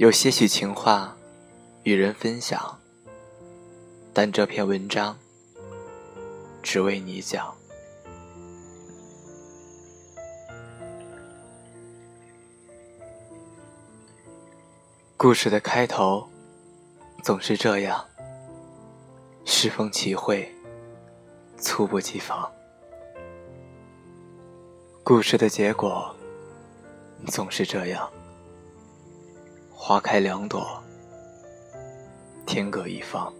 有些许情话与人分享，但这篇文章只为你讲。故事的开头总是这样，适逢其会，猝不及防。故事的结果总是这样。花开两朵，天各一方。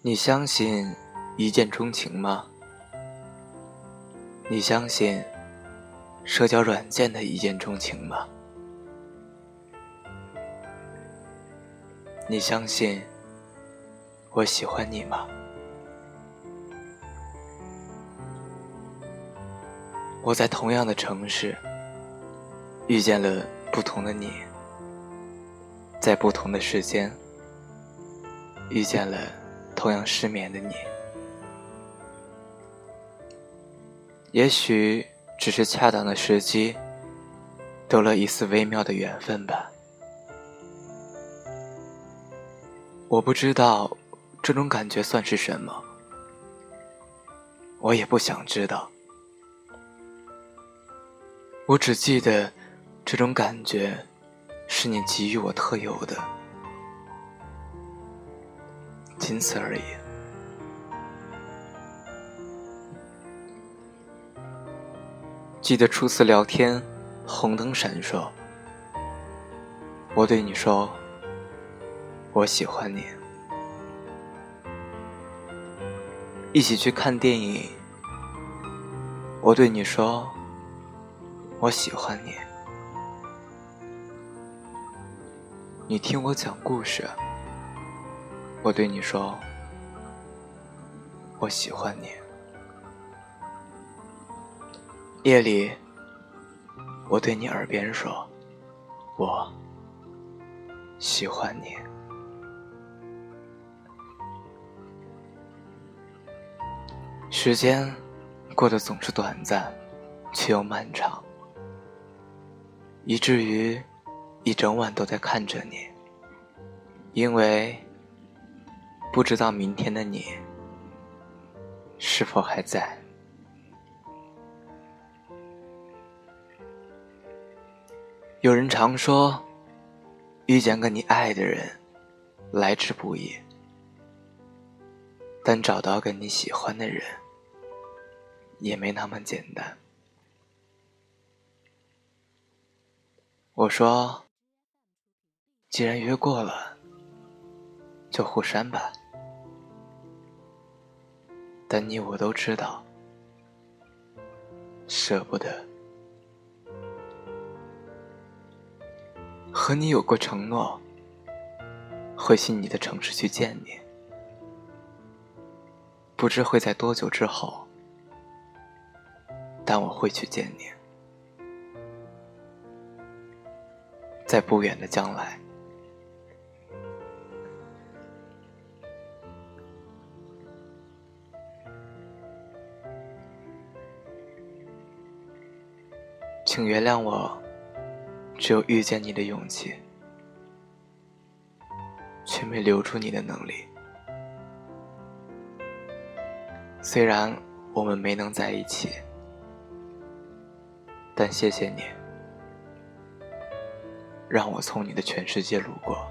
你相信一见钟情吗？你相信社交软件的一见钟情吗？你相信我喜欢你吗？我在同样的城市遇见了不同的你，在不同的时间遇见了同样失眠的你。也许只是恰当的时机，多了一丝微妙的缘分吧。我不知道这种感觉算是什么，我也不想知道。我只记得，这种感觉是你给予我特有的，仅此而已。记得初次聊天，红灯闪烁，我对你说：“我喜欢你。”一起去看电影，我对你说。我喜欢你，你听我讲故事。我对你说，我喜欢你。夜里，我对你耳边说，我喜欢你。时间过得总是短暂，却又漫长。以至于一整晚都在看着你，因为不知道明天的你是否还在。有人常说，遇见个你爱的人来之不易，但找到个你喜欢的人也没那么简单。我说：“既然约过了，就互删吧。”但你我都知道，舍不得。和你有过承诺，会去你的城市去见你，不知会在多久之后，但我会去见你。在不远的将来，请原谅我，只有遇见你的勇气，却没留住你的能力。虽然我们没能在一起，但谢谢你。让我从你的全世界路过。